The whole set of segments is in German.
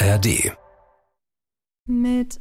ARD. Mit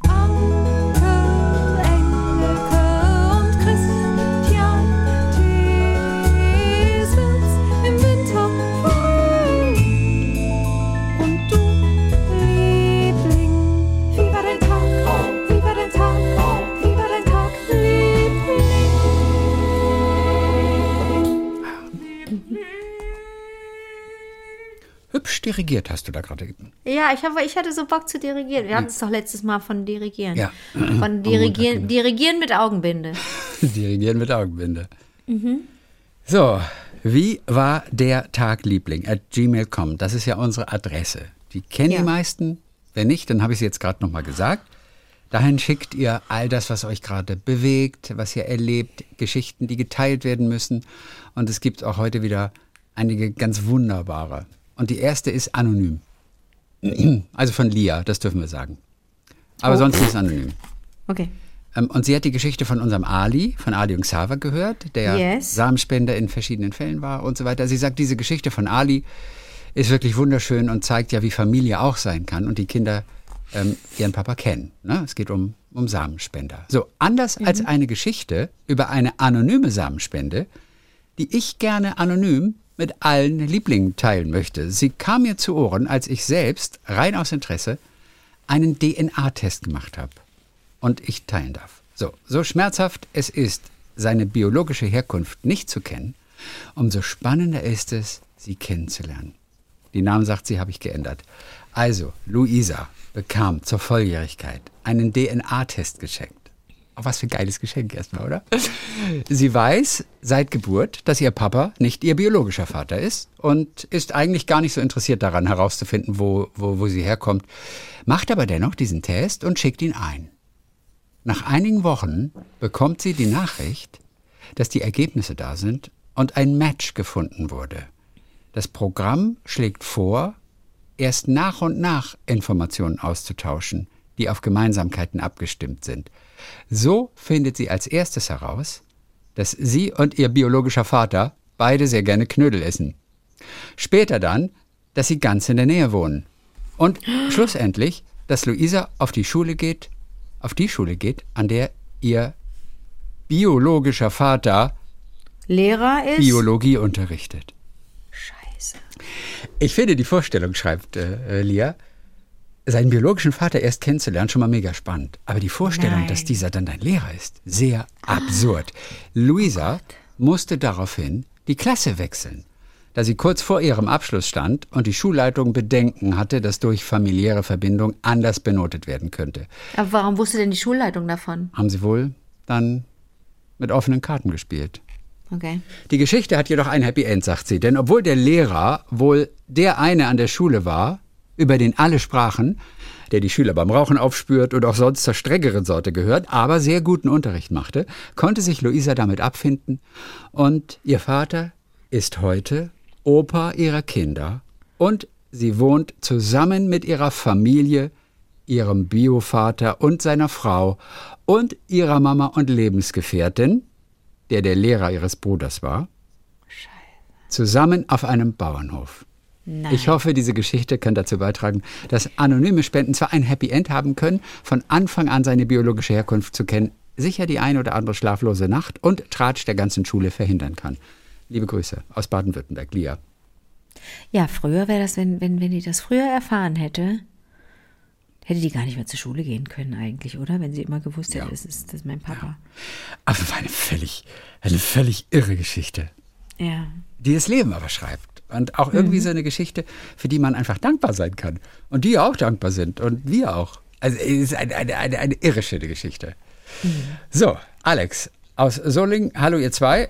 Hübsch dirigiert hast du da gerade. Ja, ich, hab, ich hatte so Bock zu dirigieren. Wir hatten es doch letztes Mal von Dirigieren. Ja. Von Dirigieren, Dirigieren mit Augenbinde. Dirigieren mit Augenbinde. So, wie war der Tag, Liebling? At gmail.com. Das ist ja unsere Adresse. Die kennen Ja. die meisten. Wenn nicht, dann habe ich es jetzt gerade nochmal gesagt. Dahin schickt ihr all das, was euch gerade bewegt, was ihr erlebt, Geschichten, die geteilt werden müssen. Und es gibt auch heute wieder einige ganz wunderbare. Und die erste ist anonym. Also von Lia, das dürfen wir sagen. Aber Oh. sonst ist es anonym. Okay. Ähm, Und sie hat die Geschichte von unserem Ali, von Ali und Xaver gehört, der Yes. Samenspender in verschiedenen Fällen war und so weiter. Sie sagt, diese Geschichte von Ali ist wirklich wunderschön und zeigt ja, wie Familie auch sein kann und die Kinder ähm, ihren Papa kennen. Ne? Es geht um, um Samenspender. So, anders als eine Geschichte über eine anonyme Samenspende, die ich gerne anonym mit allen Lieblingen teilen möchte. Sie kam mir zu Ohren, als ich selbst, rein aus Interesse, einen DNA-Test gemacht habe und ich teilen darf. So, so schmerzhaft es ist, seine biologische Herkunft nicht zu kennen, umso spannender ist es, sie kennenzulernen. Die Namen sagt sie, habe ich geändert. Also, Luisa bekam zur Volljährigkeit einen DNA-Test geschenkt. Auch was für ein geiles Geschenk erstmal, oder? Sie weiß seit Geburt, dass ihr Papa nicht ihr biologischer Vater ist und ist eigentlich gar nicht so interessiert daran herauszufinden, wo, wo, wo sie herkommt, macht aber dennoch diesen Test und schickt ihn ein. Nach einigen Wochen bekommt sie die Nachricht, dass die Ergebnisse da sind und ein Match gefunden wurde. Das Programm schlägt vor, erst nach und nach Informationen auszutauschen, die auf Gemeinsamkeiten abgestimmt sind. So findet sie als erstes heraus, dass sie und ihr biologischer Vater beide sehr gerne Knödel essen. Später dann, dass sie ganz in der Nähe wohnen. Und schlussendlich, dass Luisa auf die Schule geht, auf die Schule geht, an der ihr biologischer Vater Lehrer ist. Biologie unterrichtet. Scheiße. Ich finde die Vorstellung, schreibt äh, Lia, seinen biologischen Vater erst kennenzulernen, schon mal mega spannend. Aber die Vorstellung, Nein. dass dieser dann dein Lehrer ist, sehr absurd. Luisa musste daraufhin die Klasse wechseln, da sie kurz vor ihrem Abschluss stand und die Schulleitung Bedenken hatte, dass durch familiäre Verbindung anders benotet werden könnte. Aber warum wusste denn die Schulleitung davon? Haben sie wohl dann mit offenen Karten gespielt. Okay. Die Geschichte hat jedoch ein Happy End, sagt sie. Denn obwohl der Lehrer wohl der eine an der Schule war, über den alle sprachen, der die Schüler beim Rauchen aufspürt und auch sonst zur strengeren Sorte gehört, aber sehr guten Unterricht machte, konnte sich Luisa damit abfinden. Und ihr Vater ist heute Opa ihrer Kinder und sie wohnt zusammen mit ihrer Familie, ihrem Biovater und seiner Frau und ihrer Mama und Lebensgefährtin, der der Lehrer ihres Bruders war, zusammen auf einem Bauernhof. Nein. Ich hoffe, diese Geschichte kann dazu beitragen, dass anonyme Spenden zwar ein Happy End haben können, von Anfang an seine biologische Herkunft zu kennen, sicher die ein oder andere schlaflose Nacht und Tratsch der ganzen Schule verhindern kann. Liebe Grüße aus Baden-Württemberg, Lia. Ja, früher wäre das, wenn, wenn, wenn die das früher erfahren hätte, hätte die gar nicht mehr zur Schule gehen können eigentlich, oder? Wenn sie immer gewusst hätte, Ja. das, ist, das ist mein Papa. Aber war eine völlig, eine völlig irre Geschichte, Ja. die das Leben aber schreibt. Und auch irgendwie so eine Geschichte, für die man einfach dankbar sein kann. Und die auch dankbar sind. Und wir auch. Also es ist eine, eine, eine, eine irre schöne Geschichte. So, Alex aus Solingen, hallo ihr zwei.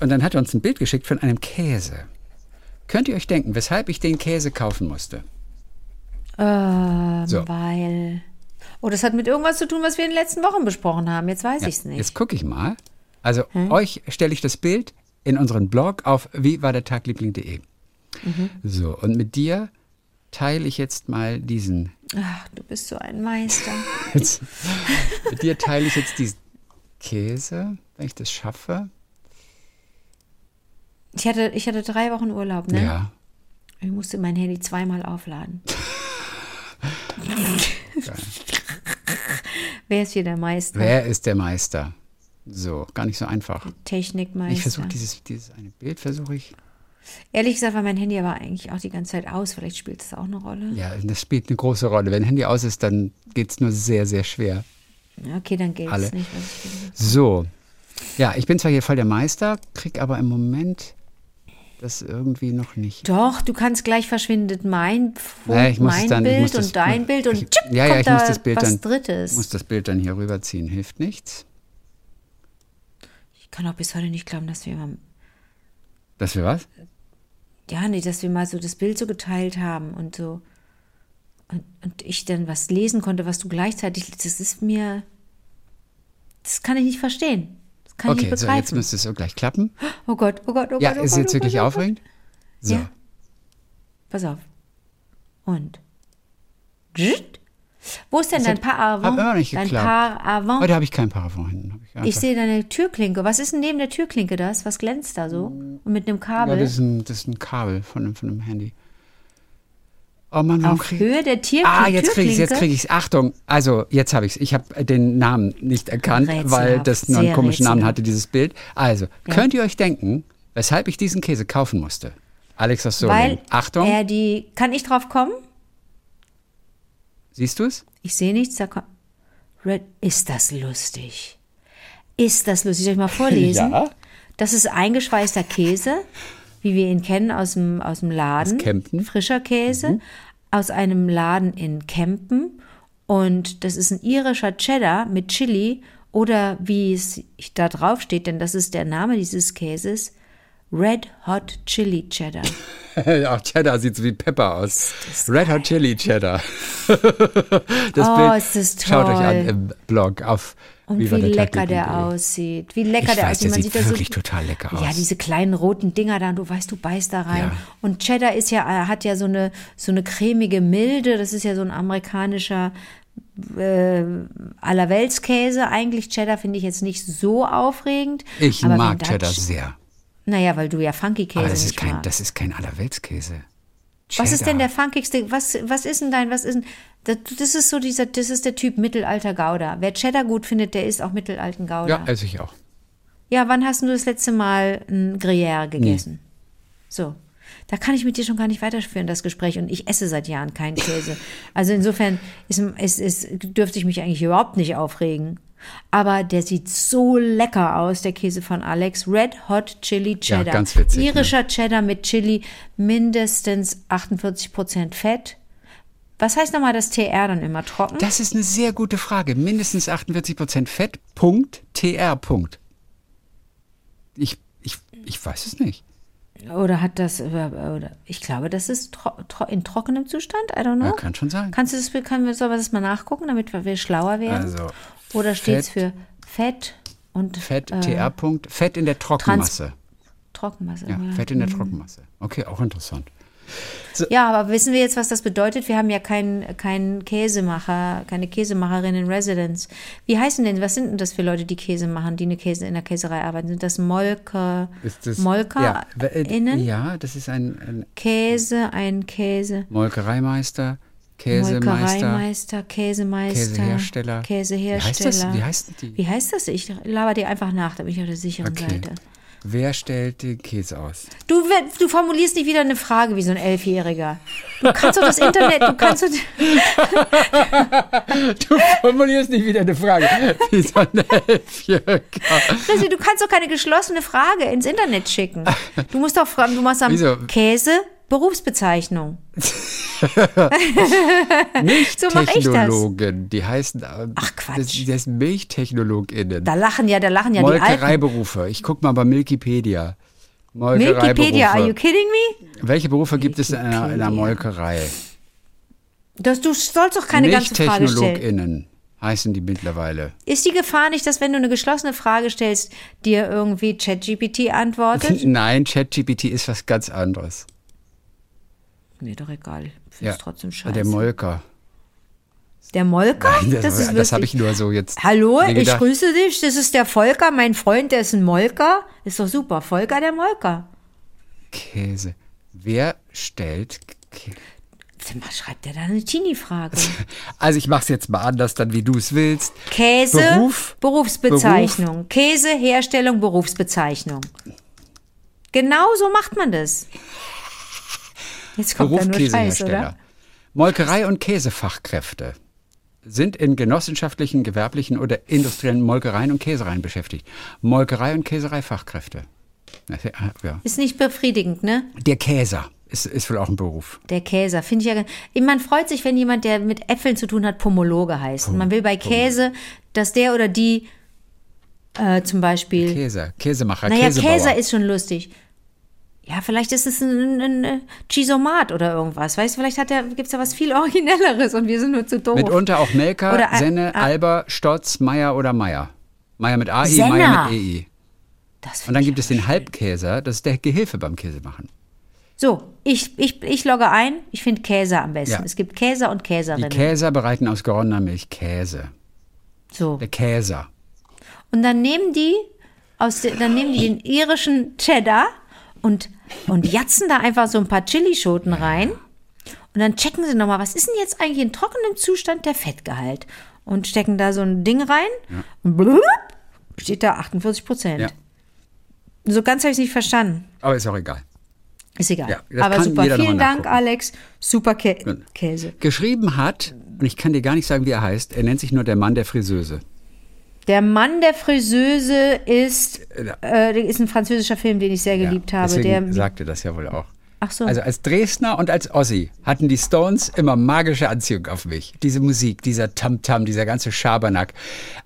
Und dann hat er uns ein Bild geschickt von einem Käse. Könnt ihr euch denken, weshalb ich den Käse kaufen musste? Ähm, So. Weil. Oh, das hat mit irgendwas zu tun, was wir in den letzten Wochen besprochen haben. Jetzt weiß Ja, ich's nicht. Jetzt gucke ich mal. Also euch stelle ich das Bild in unseren Blog auf wie So, und mit dir teile ich jetzt mal diesen Ach, du bist so ein Meister. Jetzt, mit dir teile ich jetzt diesen Käse, wenn ich das schaffe. Ich hatte, ich hatte drei Wochen Urlaub, ne? Ja. Ich musste mein Handy zweimal aufladen. Wer ist hier der Meister? Wer ist der Meister? So, gar nicht so einfach. Technikmeister. Ich versuche dieses, dieses eine Bild, versuche ich. Ehrlich gesagt war mein Handy aber eigentlich auch die ganze Zeit aus. Vielleicht spielt es auch eine Rolle. Ja, das spielt eine große Rolle. Wenn Handy aus ist, dann geht es nur sehr, sehr schwer. Okay, dann Alle. es nicht. Ich. So. Ja, ich bin zwar hier voll der Meister, krieg aber im Moment das irgendwie noch nicht. Doch, du kannst gleich verschwindet mein, Fo- Ja, ich muss mein dann- ich Bild muss das- und dein Bild und ich- tschipp, ja, ja, kommt ich muss da das Bild was dann- Drittes. muss das Bild dann hier rüberziehen, hilft nichts. ich kann auch bis heute nicht glauben, dass wir mal, Dass wir was? Ja, nee, dass wir mal so das Bild so geteilt haben und so und, und ich dann was lesen konnte, was du gleichzeitig, das ist mir, das kann ich nicht verstehen. Das kann ich Okay, nicht so, begreifen. jetzt müsste es so gleich klappen. oh Gott, oh Gott, oh Ja, Gott. oh ist Gott, jetzt oh wirklich Gott, oh aufregend? So. Ja. Pass auf. Und. Zzt. Wo ist denn dein Paravent? hat immer nicht dein geklappt. Paravent? Heute habe ich kein Paravent hinten. Hab ich Ich sehe deine Türklinke. Was ist denn neben der Türklinke das? Was glänzt da so? Und mit einem ja, Kabel? das, ist ein, das ist ein Kabel von, einem- von einem Handy. Oh Mann, warum auf krieg Höhe der Tierklinke? Ah, jetzt kriege ich jetzt Türklinke? kriege ich Achtung, also jetzt habe ich es. Ich habe den Namen nicht erkannt, Rätselhaft, weil das nur einen komischen Namen rätselhaft. hatte, dieses Bild. Also, Ja. könnt ihr euch denken, weshalb ich diesen Käse kaufen musste? Alex aus Solingen. Achtung, er die. Kann ich drauf kommen? Siehst du es? Ich sehe nichts. Da kommt. Red. Ist das lustig? Ist das lustig? Soll ich mal vorlesen? Ja. Das ist eingeschweißter Käse, wie wir ihn kennen aus dem, aus dem Laden. Aus Kempten. Mhm. Frischer Käse. Aus einem Laden in Kempen. Und das ist ein irischer Cheddar mit Chili oder wie es da drauf steht, denn das ist der Name dieses Käses, Red Hot Chili Cheddar. Auch Cheddar sieht so wie Pepper aus. Red Hot Chili Cheddar. das Oh, ist das Schaut euch an toll. im Blog auf Und wie der lecker der DE. aussieht. Wie lecker Ich der weiß, aussieht. der sieht da wirklich total lecker Ja, aus. diese kleinen roten Dinger da, du weißt, du beißt da rein. Ja. Und Cheddar ist ja, äh, hat ja so eine, so eine cremige Milde. Das ist ja so ein amerikanischer äh, Allerweltskäse. Eigentlich Cheddar finde ich jetzt nicht so aufregend. Ich mag da Cheddar Ch- sehr. Naja, weil du ja Funky Käse Aber das ist kein, magst. das ist kein Allerweltskäse. Was ist denn Cheddar. der funkigste? Was, was ist denn dein, was ist denn, das, das ist so dieser, das ist der Typ Mittelalter Gouda. Wer Cheddar gut findet, der isst auch mittelalten Gouda. Ja, esse ich auch. Ja, wann hast du das letzte Mal ein Gruyère gegessen? So. Da kann ich mit dir schon gar nicht weiterführen, das Gespräch. Und ich esse seit Jahren keinen Käse. Also insofern ist, ist, ist, dürfte ich mich eigentlich überhaupt nicht aufregen. Aber der sieht so lecker aus, der Käse von Alex. Red Hot Chili Cheddar. ganz witzig, ne? Irischer Cheddar mit Chili, mindestens 48% Fett. Was heißt nochmal das TR dann immer trocken? Das ist eine sehr gute Frage. Mindestens 48% Fett, Punkt, TR, Punkt. Ich, ich, ich weiß es nicht. Oder hat das, oder, ich glaube, das ist tro tro in trockenem Zustand, I don't know. Ja, kann schon sein. Kannst du das, können wir, das mal nachgucken, damit wir, wir schlauer werden? Also, Oder steht es für Fett und Fett, äh, TR, Punkt, Fett in der Trockenmasse. Trockenmasse? Ja, Fett in der Trockenmasse. Okay, auch interessant. Ja, aber wissen wir jetzt, was das bedeutet? Wir haben ja keinen keinen Käsemacher, keine Käsemacherin in Residence. Wie heißen denn, was sind denn das für Leute, die Käse machen, die eine Käse in der Käserei arbeiten? Sind das Molker, Ist das, Molker ja, äh, innen? Ja, das ist ein, ein Käse, ein Käse. Molkereimeister, Käsemeister. Käsemeister, Käsehersteller. Käsehersteller. Wie heißt das? Wie heißt die? Wie heißt das? Ich laber dir einfach nach, da bin ich auf der sicheren Okay. Seite. Wer stellt den Käse aus? Du, du formulierst nicht wieder eine Frage wie so ein Elfjähriger. Du kannst doch das Internet, du kannst doch, Du formulierst nicht wieder eine Frage. Wie so ein Elfjähriger. Du kannst doch keine geschlossene Frage ins Internet schicken. Du musst doch fragen, du machst am? Käse Berufsbezeichnung. So. Milchtechnologen, die heißen. äh, Ach, Quatsch. Das, das sind MilchtechnologInnen. Da lachen ja, da lachen ja die Alten. Molkereiberufe. Ich guck mal bei Wikipedia. Molkereiberufe. Wikipedia, are you kidding me? Welche Berufe gibt es in einer, in einer Molkerei? Das, du sollst doch keine ganze Frage stellen. MilchtechnologInnen heißen die mittlerweile. Ist die Gefahr nicht, dass wenn du eine geschlossene Frage stellst, dir irgendwie ChatGPT antwortet? Nein, ChatGPT ist was ganz anderes. Mir doch egal. Finde Ja, es trotzdem scheiße. der Molker. Der Molker? Das, das ist das wirklich. habe ich nur so jetzt. Hallo, ich gedacht. grüße dich. Das ist der Volker, mein Freund, der ist ein Molker. Ist doch super. Volker, der Molker. Käse. Wer stellt Kä Was schreibt der da eine Teenie-Frage? Also ich mache es jetzt mal anders, dann wie du es willst. Käse, Beruf, Berufsbezeichnung. Käse, Herstellung, Berufsbezeichnung. Genau so macht man das. Jetzt kommt Beruf Scheiß, Käsehersteller. Molkerei und Käsefachkräfte sind in genossenschaftlichen, gewerblichen oder industriellen Molkereien und Käsereien beschäftigt. Molkerei und Käsereifachkräfte. Ja. Ist nicht befriedigend, ne? Der Käser ist, ist wohl auch ein Beruf. Der Käser, finde ich ja. Man freut sich, wenn jemand, der mit Äpfeln zu tun hat, Pomologe heißt. Und man will bei Käse, dass der oder die äh, zum Beispiel. Käser, Käsemacher, naja, Käsebauer. Käser ist schon lustig. Ja, vielleicht ist es ein, ein, ein Chisomat oder irgendwas. Weißt du, vielleicht hat der, gibt's da was viel Originelleres und wir sind nur zu doof. Mitunter auch Melker, Oder, äh, Senne, äh, Alber, Stotz, Meier oder Meier. Meier mit AI. Meier mit EI. Und dann gibt es den schön. Halbkäser, das ist der Gehilfe beim Käsemachen. So, ich, ich, ich logge ein. Ich finde Käse am besten. Ja. Es gibt Käser und Die Käserinnen. Käser bereiten aus geronnener Milch Käse. so. Der Käser. Und dann nehmen die aus de, dann nehmen die den irischen Cheddar und, und jatzen da einfach so ein paar Chilischoten rein. Und dann checken sie nochmal, was ist denn jetzt eigentlich in trockenem Zustand der Fettgehalt? Und stecken da so ein Ding rein und blub, steht da 48 Prozent. Ja. So ganz habe ich es nicht verstanden. Aber ist auch egal. Ist egal. Ja, Aber super. Vielen Dank. Alex. Super Kä Käse. Geschrieben hat, und ich kann dir gar nicht sagen, wie er heißt, er nennt sich nur der Mann der Friseuse. Der Mann der Friseuse ist, äh, ist ein französischer Film, den ich sehr geliebt habe. Deswegen Der, sagte das ja wohl auch. ach so. Also als Dresdner und als Ossi hatten die Stones immer magische Anziehung auf mich. Diese Musik, dieser Tamtam, dieser ganze Schabernack.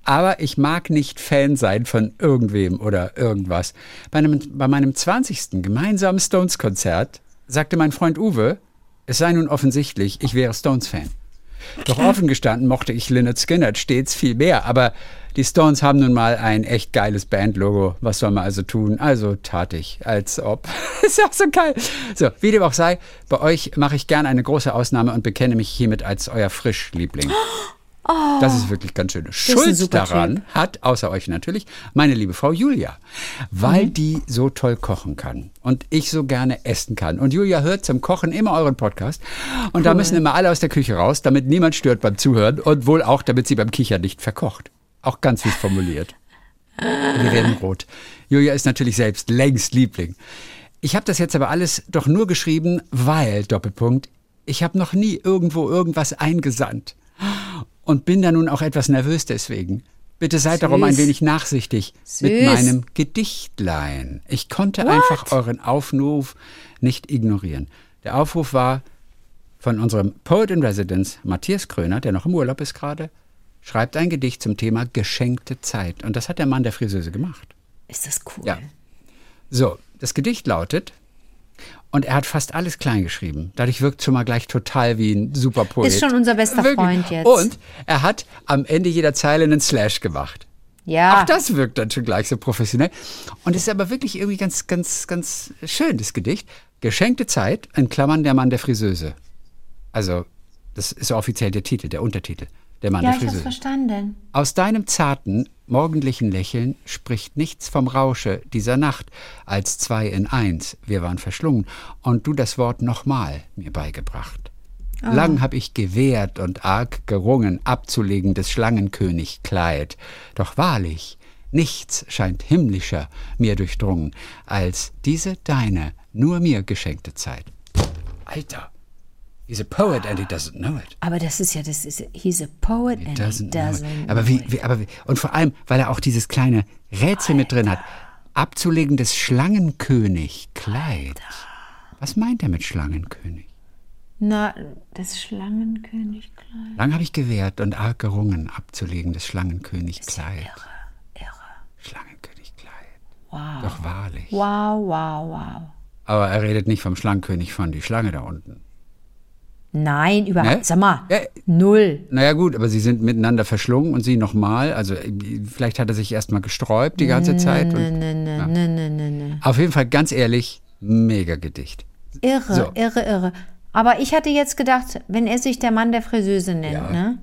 Aber ich mag nicht Fan sein von irgendwem oder irgendwas. Bei, einem, bei meinem 20. gemeinsamen Stones-Konzert sagte mein Freund Uwe, es sei nun offensichtlich, ich wäre Stones-Fan. Doch offen gestanden mochte ich Lynyrd Skynyrd stets viel mehr, aber die Stones haben nun mal ein echt geiles Bandlogo. Was soll man also tun? Also tat ich, als ob. Ist auch so geil. So, wie dem auch sei, bei euch mache ich gern eine große Ausnahme und bekenne mich hiermit als euer Frischliebling. Das ist wirklich ganz schön. Schuld daran hat, außer euch natürlich, meine liebe Frau Julia, weil die so toll kochen kann und ich so gerne essen kann. Und Julia hört zum Kochen immer euren Podcast und da müssen immer alle aus der Küche raus, damit niemand stört beim Zuhören und wohl auch, damit sie beim Kichern nicht verkocht. Auch ganz süß formuliert. Wir werden rot. Julia ist natürlich selbst längst Liebling. Ich habe das jetzt aber alles doch nur geschrieben, weil, Doppelpunkt, ich habe noch nie irgendwo irgendwas eingesandt. Und bin da nun auch etwas nervös deswegen. Bitte seid darum ein Süß. wenig nachsichtig mit Süß. meinem Gedichtlein. Ich konnte einfach euren Aufruf nicht ignorieren. Der Aufruf war von unserem Poet in Residence, Matthias Kröner, der noch im Urlaub ist gerade, schreibt ein Gedicht zum Thema geschenkte Zeit. Und das hat der Mann der Friseuse gemacht. ist das cool. Ja. So, das Gedicht lautet, und er hat fast alles klein geschrieben. Dadurch wirkt schon mal gleich total wie ein super Poet. Ist schon unser bester Freund jetzt. Und er hat am Ende jeder Zeile einen Slash gemacht. Ja. Auch das wirkt dann schon gleich so professionell. Und es ist aber wirklich irgendwie ganz, ganz, ganz schön, das Gedicht. Geschenkte Zeit, in Klammern der Mann der Friseuse. Also, das ist offiziell der Titel, der Untertitel. Der Mann ja, der ich hab's Friseuse. verstanden. Aus deinem zarten, morgendlichen Lächeln spricht nichts vom Rausche dieser Nacht, als zwei in eins, wir waren verschlungen, und du das Wort nochmal mir beigebracht. Lang hab ich gewehrt und arg gerungen, abzulegen des Schlangenkönig Kleid. Doch wahrlich, nichts scheint himmlischer mir durchdrungen, als diese deine, nur mir geschenkte Zeit. Alter, he's a poet and he doesn't know it. Aber das ist ja, das ist, he's a poet and he Doesn't know doesn't it. Aber wie, wie, aber wie, und vor allem, weil er auch dieses kleine Rätsel mit drin hat. Abzulegen des Schlangenkönig Kleid. Was meint er mit Schlangenkönig? Na, das Schlangenkönigkleid. Lang habe ich gewehrt und arg gerungen, abzulegen des Schlangenkönig Kleid. Irre. Schlangenkönig Kleid. Wow. Doch wahrlich. Wow, wow, wow. Aber er redet nicht vom Schlangenkönig von die Schlange da unten. Nein, überhaupt. Ne? Sag mal, Ja. null. Naja gut, aber sie sind miteinander verschlungen und sie nochmal. Also vielleicht hat er sich erstmal gesträubt die ganze Zeit. Und, Ne, ne, ne, ne, ne, ne. Auf jeden Fall ganz ehrlich, mega Gedicht. Irre, So. irre, irre. Aber ich hatte jetzt gedacht, wenn er sich der Mann der Friseuse nennt, Ja. ne?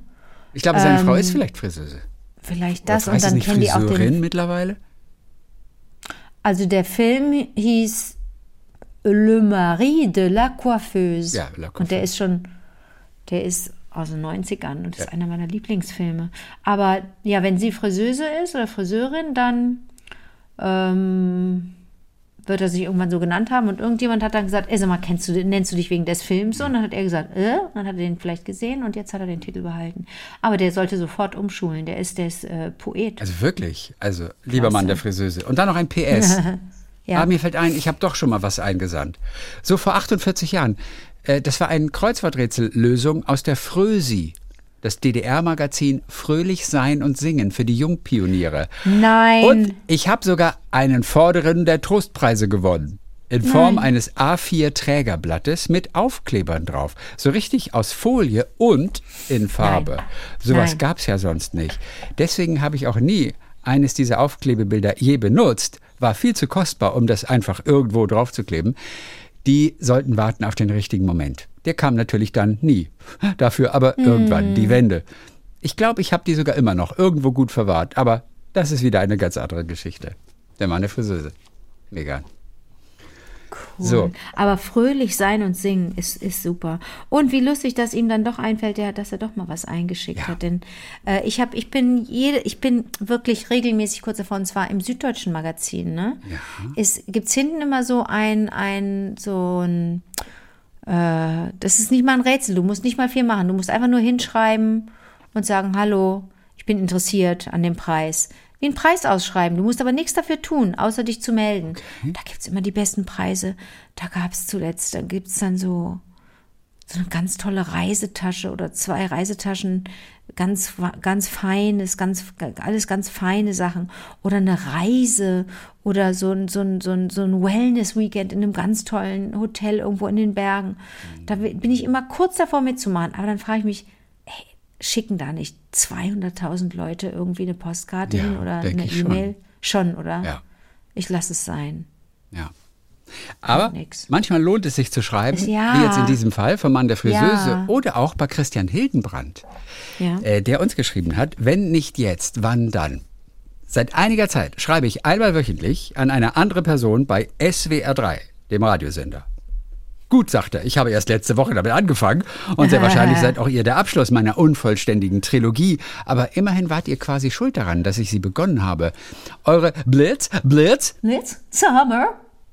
Ich glaube, seine Frau ist vielleicht Friseuse. Vielleicht Oder das und heißt es dann kennen die auch den. mittlerweile? Also der Film hieß Le Mari de la Coiffeuse. Ja, La Und der Coiffeuse. ist schon Der ist aus den 90ern und ist einer meiner Lieblingsfilme. Aber ja, wenn sie Friseuse ist oder Friseurin, dann ähm, wird er sich irgendwann so genannt haben und irgendjemand hat dann gesagt, ey, sag mal, kennst du, nennst du dich wegen des Films so? Und dann hat er gesagt, äh, und dann hat er den vielleicht gesehen und jetzt hat er den Titel behalten. Aber der sollte sofort umschulen, der ist, der ist äh, Poet. Also wirklich, also lieber Mann der Friseuse. Und dann noch ein PS. Ja. Aber mir fällt ein, ich habe doch schon mal was eingesandt. So vor 48 Jahren. Äh, das war eine Kreuzworträtsellösung aus der Frösi. Das DDR-Magazin Fröhlich sein und singen für die Jungpioniere. Nein. Und ich habe sogar einen Vorderen der Trostpreise gewonnen. In Form eines A4-Trägerblattes mit Aufklebern drauf. So richtig aus Folie und in Farbe. Nein. Sowas Nein. gab es ja sonst nicht. Deswegen habe ich auch nie eines dieser Aufklebebilder je benutzt. War viel zu kostbar, um das einfach irgendwo draufzukleben. Die sollten warten auf den richtigen Moment. Der kam natürlich dann nie. Dafür aber irgendwann die Wende. Ich glaube, ich habe die sogar immer noch irgendwo gut verwahrt. Aber das ist wieder eine ganz andere Geschichte. Der Mann der Friseuse. Mega. Cool. So. Aber fröhlich sein und singen ist, ist super. Und wie lustig, dass ihm dann doch einfällt, ja, dass er doch mal was eingeschickt Ja. hat. Denn äh, ich habe, ich bin jede, ich bin wirklich regelmäßig kurz davor, und zwar im Süddeutschen Magazin, ne? Ja. Es gibt's hinten immer so ein, ein, so ein, äh, das ist nicht mal ein Rätsel, du musst nicht mal viel machen. Du musst einfach nur hinschreiben und sagen, hallo, ich bin interessiert an dem Preis. Wie einen Preis ausschreiben. Du musst aber nichts dafür tun, außer dich zu melden. Da gibt's immer die besten Preise. Da gab's zuletzt, da gibt's dann so, so eine ganz tolle Reisetasche oder zwei Reisetaschen, ganz, ganz feines, ganz, alles ganz feine Sachen. Oder eine Reise oder so ein, so ein, so ein, so ein Wellness-Weekend in einem ganz tollen Hotel irgendwo in den Bergen. Da bin ich immer kurz davor mitzumachen. Aber dann frage ich mich, schicken da nicht 200.000 Leute irgendwie eine Postkarte Ja, hin oder eine ich schon. E-Mail? Schon, oder? Ja. Ich lasse es sein. Ja. Aber manchmal lohnt es sich zu schreiben, ja. wie jetzt in diesem Fall vom Mann der Friseuse Ja. oder auch bei Christian Hildenbrand, Ja. äh, der uns geschrieben hat, wenn nicht jetzt, wann dann? Seit einiger Zeit schreibe ich einmal wöchentlich an eine andere Person bei SWR3, dem Radiosender. Gut, sagt er, ich habe erst letzte Woche damit angefangen und sehr wahrscheinlich seid auch ihr der Abschluss meiner unvollständigen Trilogie. Aber immerhin wart ihr quasi schuld daran, dass ich sie begonnen habe. Eure Blitz, Blitz, Blitz, Summer,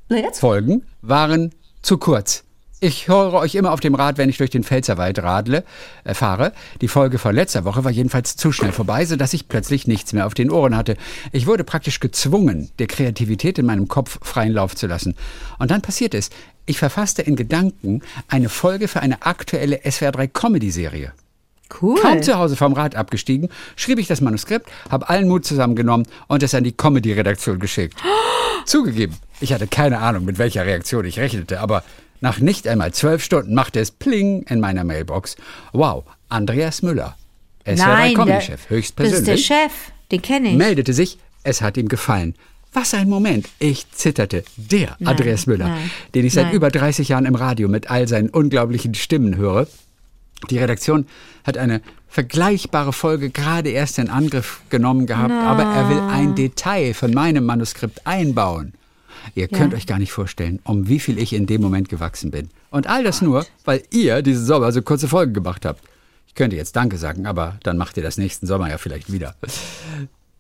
Blitz. Folgen waren zu kurz. Ich höre euch immer auf dem Rad, wenn ich durch den Pfälzerwald radle, äh, fahre. Die Folge von letzter Woche war jedenfalls zu schnell vorbei, sodass ich plötzlich nichts mehr auf den Ohren hatte. Ich wurde praktisch gezwungen, der Kreativität in meinem Kopf freien Lauf zu lassen. Und dann passiert es. Ich verfasste in Gedanken eine Folge für eine aktuelle SWR3 Comedy-Serie. Cool. Kaum zu Hause vom Rad abgestiegen, schrieb ich das Manuskript, habe allen Mut zusammengenommen und es an die Comedy-Redaktion geschickt. Zugegeben, ich hatte keine Ahnung, mit welcher Reaktion ich rechnete, aber nach nicht einmal zwölf Stunden machte es Pling in meiner Mailbox. Wow, Andreas Müller, Nein, SWR3 der- Comedy-Chef, das ist der höchstpersönlich, Chef. Den kenne ich. meldete sich, es hat ihm gefallen. Was ein Moment. Ich zitterte. Der Andreas Müller, nein, den ich seit nein. über 30 Jahren im Radio mit all seinen unglaublichen Stimmen höre. Die Redaktion hat eine vergleichbare Folge gerade erst in Angriff genommen gehabt, aber er will ein Detail von meinem Manuskript einbauen. Ihr könnt euch gar nicht vorstellen, um wie viel ich in dem Moment gewachsen bin. Und all das nur, weil ihr diesen Sommer so kurze Folgen gemacht habt. Ich könnte jetzt Danke sagen, aber dann macht ihr das nächsten Sommer ja vielleicht wieder.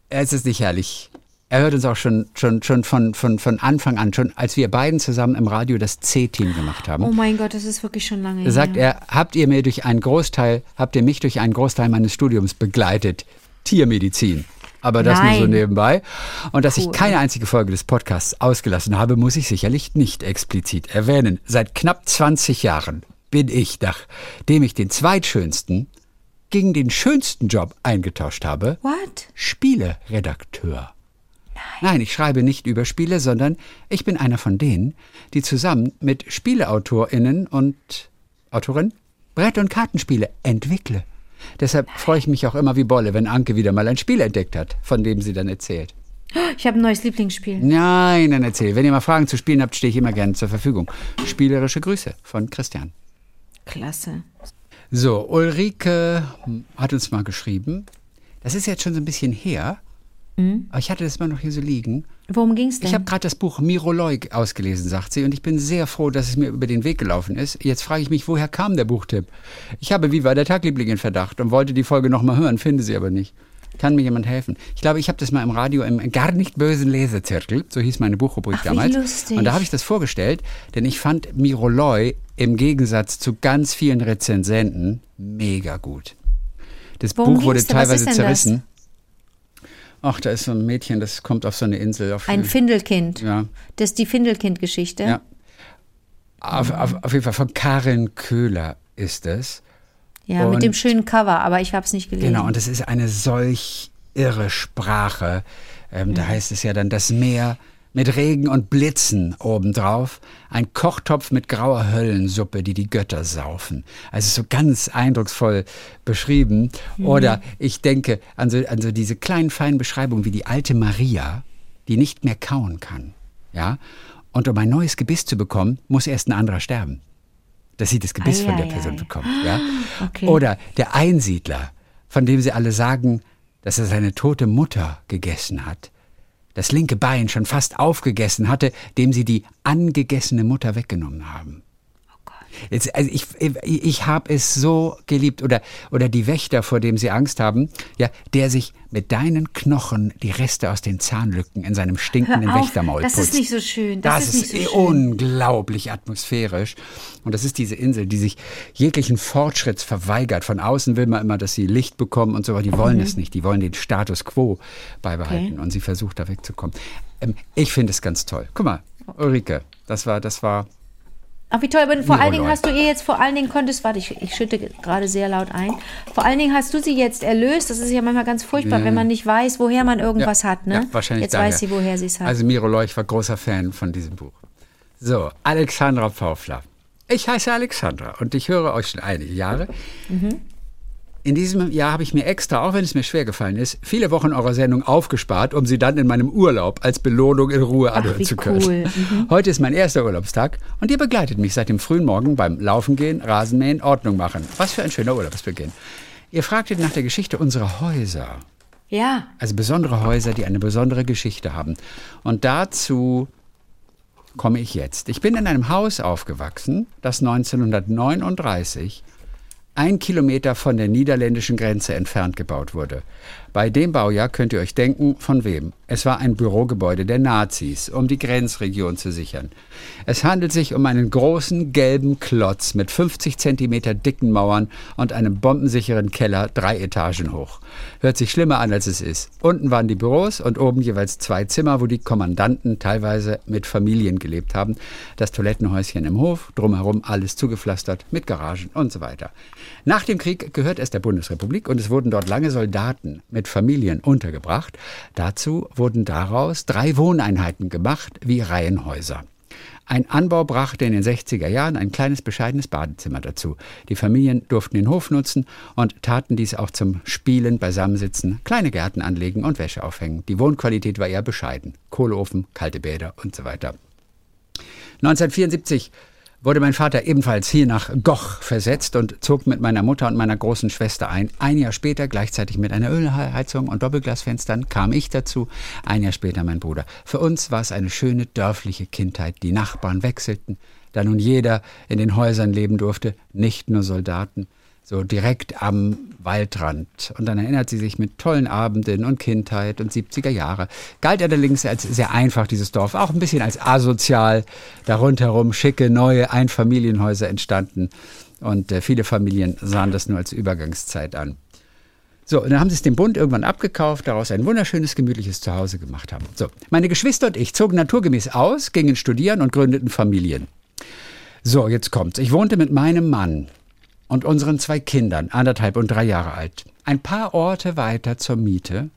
Es ist nicht herrlich. Er hört uns auch schon, schon, schon von, von, von Anfang an, schon als wir beiden zusammen im Radio das C-Team gemacht haben. Oh mein Gott, das ist wirklich schon lange Da sagt her. er, habt ihr mir durch einen Großteil, habt ihr mich durch einen Großteil meines Studiums begleitet? Tiermedizin. Aber das nur so Nein. nebenbei. Und dass ich Cool. keine einzige Folge des Podcasts ausgelassen habe, muss ich sicherlich nicht explizit erwähnen. Seit knapp 20 Jahren bin ich, nachdem ich den zweitschönsten gegen den schönsten Job eingetauscht habe, What? Spieleredakteur. Nein, ich schreibe nicht über Spiele, sondern ich bin einer von denen, die zusammen mit SpieleautorInnen und Autorin Brett- und Kartenspiele entwickle. Deshalb freue ich mich auch immer wie Bolle, wenn Anke wieder mal ein Spiel entdeckt hat, von dem sie dann erzählt. Ich habe ein neues Lieblingsspiel. Nein, dann erzähl. Wenn ihr mal Fragen zu Spielen habt, stehe ich immer gerne zur Verfügung. Spielerische Grüße von Christian. Klasse. So, Ulrike hat uns mal geschrieben. Das ist jetzt schon so ein bisschen her. Aber ich hatte das mal noch hier so liegen. Worum ging es denn? Ich habe gerade das Buch Miroloi ausgelesen, sagt sie, und ich bin sehr froh, dass es mir über den Weg gelaufen ist. Jetzt frage ich mich, woher kam der Buchtipp? Ich habe Wie war der Tagliebling in Verdacht und wollte die Folge nochmal hören, finde sie aber nicht. Kann mir jemand helfen? Ich glaube, ich habe das mal im Radio im gar nicht bösen Lesezirkel, so hieß meine Buchrubrik Ach, wie damals. lustig. Und da habe ich das vorgestellt, denn ich fand Miroloi im Gegensatz zu ganz vielen Rezensenten mega gut. Das Worum Buch wurde teilweise denn das? Ach, da ist so ein Mädchen, das kommt auf so eine Insel. Ein Findelkind. Ja. Das ist die Findelkind-Geschichte. Ja. Auf, auf, auf jeden Fall von Karin Köhler ist es. Ja, Und- mit dem schönen Cover, aber ich habe es nicht gelesen. Genau, und es ist eine solch irre Sprache. Ähm, Mhm. Da heißt es ja dann das Meer mit Regen und Blitzen obendrauf, ein Kochtopf mit grauer Höllensuppe, die die Götter saufen. Also so ganz eindrucksvoll beschrieben. Mhm. Oder ich denke an so, an so diese kleinen feinen Beschreibungen wie die alte Maria, die nicht mehr kauen kann. Ja? Und um ein neues Gebiss zu bekommen, muss erst ein anderer sterben. Dass sie das Gebiss von der ei, Person ei. bekommt. Ja? Okay. Oder der Einsiedler, von dem sie alle sagen, dass er seine tote Mutter gegessen hat. Das linke Bein schon fast aufgegessen hatte, dem sie die angegessene Mutter weggenommen haben. Jetzt, also ich ich, habe es so geliebt. Oder, oder die Wächter, vor dem sie Angst haben, ja, der sich mit deinen Knochen die Reste aus den Zahnlücken in seinem stinkenden auf, Wächtermaul das putzt. ist nicht so schön. Das, ist nicht so unglaublich atmosphärisch. Und das ist diese Insel, die sich jeglichen Fortschritts verweigert. Von außen will man immer, dass sie Licht bekommen und so, aber die wollen Mhm. es nicht. Die wollen den Status quo beibehalten. Okay. Und sie versucht da wegzukommen. Ähm, ich finde es ganz toll. Guck mal, Ulrike, das war, das war Ach, wie toll, aber vor allen Dingen hast du ihr jetzt vor allen Dingen konntest, warte, ich, ich schütte gerade sehr laut ein. Vor allen Dingen hast du sie jetzt erlöst. Das ist ja manchmal ganz furchtbar, wenn man nicht weiß, woher man irgendwas hat, ne? Ja, wahrscheinlich jetzt daher. weiß sie, woher sie es hat. Also Miro Leuch war großer Fan von diesem Buch. So, Alexandra Pfaufler. Ich heiße Alexandra und ich höre euch schon einige Jahre. Mhm. In diesem Jahr habe ich mir extra, auch wenn es mir schwer gefallen ist, viele Wochen eurer Sendung aufgespart, um sie dann in meinem Urlaub als Belohnung in Ruhe anhören zu können. cool. Mhm. Heute ist mein erster Urlaubstag und ihr begleitet mich seit dem frühen Morgen beim Laufen gehen, Rasenmähen, Ordnung machen. Was für ein schöner Urlaubsbeginn. Ihr fragtet nach der Geschichte unserer Häuser. ja, Also besondere Häuser, die eine besondere Geschichte haben. Und dazu komme ich jetzt. Ich bin in einem Haus aufgewachsen, das 1939 ein Kilometer von der niederländischen Grenze entfernt gebaut wurde. Bei dem Baujahr könnt ihr euch denken, von wem. Es war ein Bürogebäude der Nazis, um die Grenzregion zu sichern. Es handelt sich um einen großen gelben Klotz mit 50 Zentimeter dicken Mauern und einem bombensicheren Keller drei Etagen hoch. Hört sich schlimmer an, als es ist. Unten waren die Büros und oben jeweils zwei Zimmer, wo die Kommandanten teilweise mit Familien gelebt haben. Das Toilettenhäuschen im Hof, drumherum alles zugepflastert mit Garagen und so weiter. Nach dem Krieg gehört es der Bundesrepublik und es wurden dort lange Soldaten mit Familien untergebracht. Dazu wurden daraus drei Wohneinheiten gemacht wie Reihenhäuser. Ein Anbau brachte in den 60er Jahren ein kleines bescheidenes Badezimmer dazu. Die Familien durften den Hof nutzen und taten dies auch zum Spielen, Beisammensitzen, kleine Gärten anlegen und Wäsche aufhängen. Die Wohnqualität war eher bescheiden. Kohleofen, kalte Bäder und so weiter. 1974 wurde mein Vater ebenfalls hier nach Goch versetzt und zog mit meiner Mutter und meiner großen Schwester ein. Ein Jahr später, gleichzeitig mit einer Ölheizung und Doppelglasfenstern, kam ich dazu. Ein Jahr später mein Bruder. Für uns war es eine schöne dörfliche Kindheit. Die Nachbarn wechselten, da nun jeder in den Häusern leben durfte, nicht nur Soldaten so direkt am Waldrand. Und dann erinnert sie sich mit tollen Abenden und Kindheit und 70er Jahre. Galt allerdings als sehr einfach, dieses Dorf, auch ein bisschen als asozial. Da schicke neue Einfamilienhäuser entstanden. Und äh, viele Familien sahen das nur als Übergangszeit an. So, und dann haben sie es dem Bund irgendwann abgekauft, daraus ein wunderschönes, gemütliches Zuhause gemacht haben. So, meine Geschwister und ich zogen naturgemäß aus, gingen studieren und gründeten Familien. So, jetzt kommt's. Ich wohnte mit meinem Mann und unseren zwei Kindern, anderthalb und drei Jahre alt, ein paar Orte weiter zur Miete,